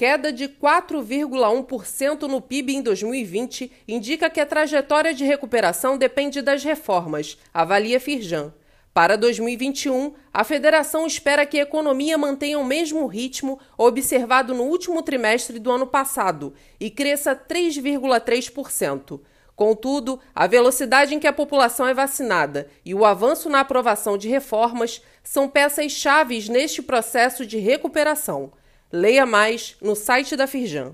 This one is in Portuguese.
Queda de 4,1% no PIB em 2020 indica que a trajetória de recuperação depende das reformas, avalia Firjan. Para 2021, a federação espera que a economia mantenha o mesmo ritmo observado no último trimestre do ano passado e cresça 3,3%. Contudo, a velocidade em que a população é vacinada e o avanço na aprovação de reformas são peças chaves neste processo de recuperação. Leia mais no site da Firjan.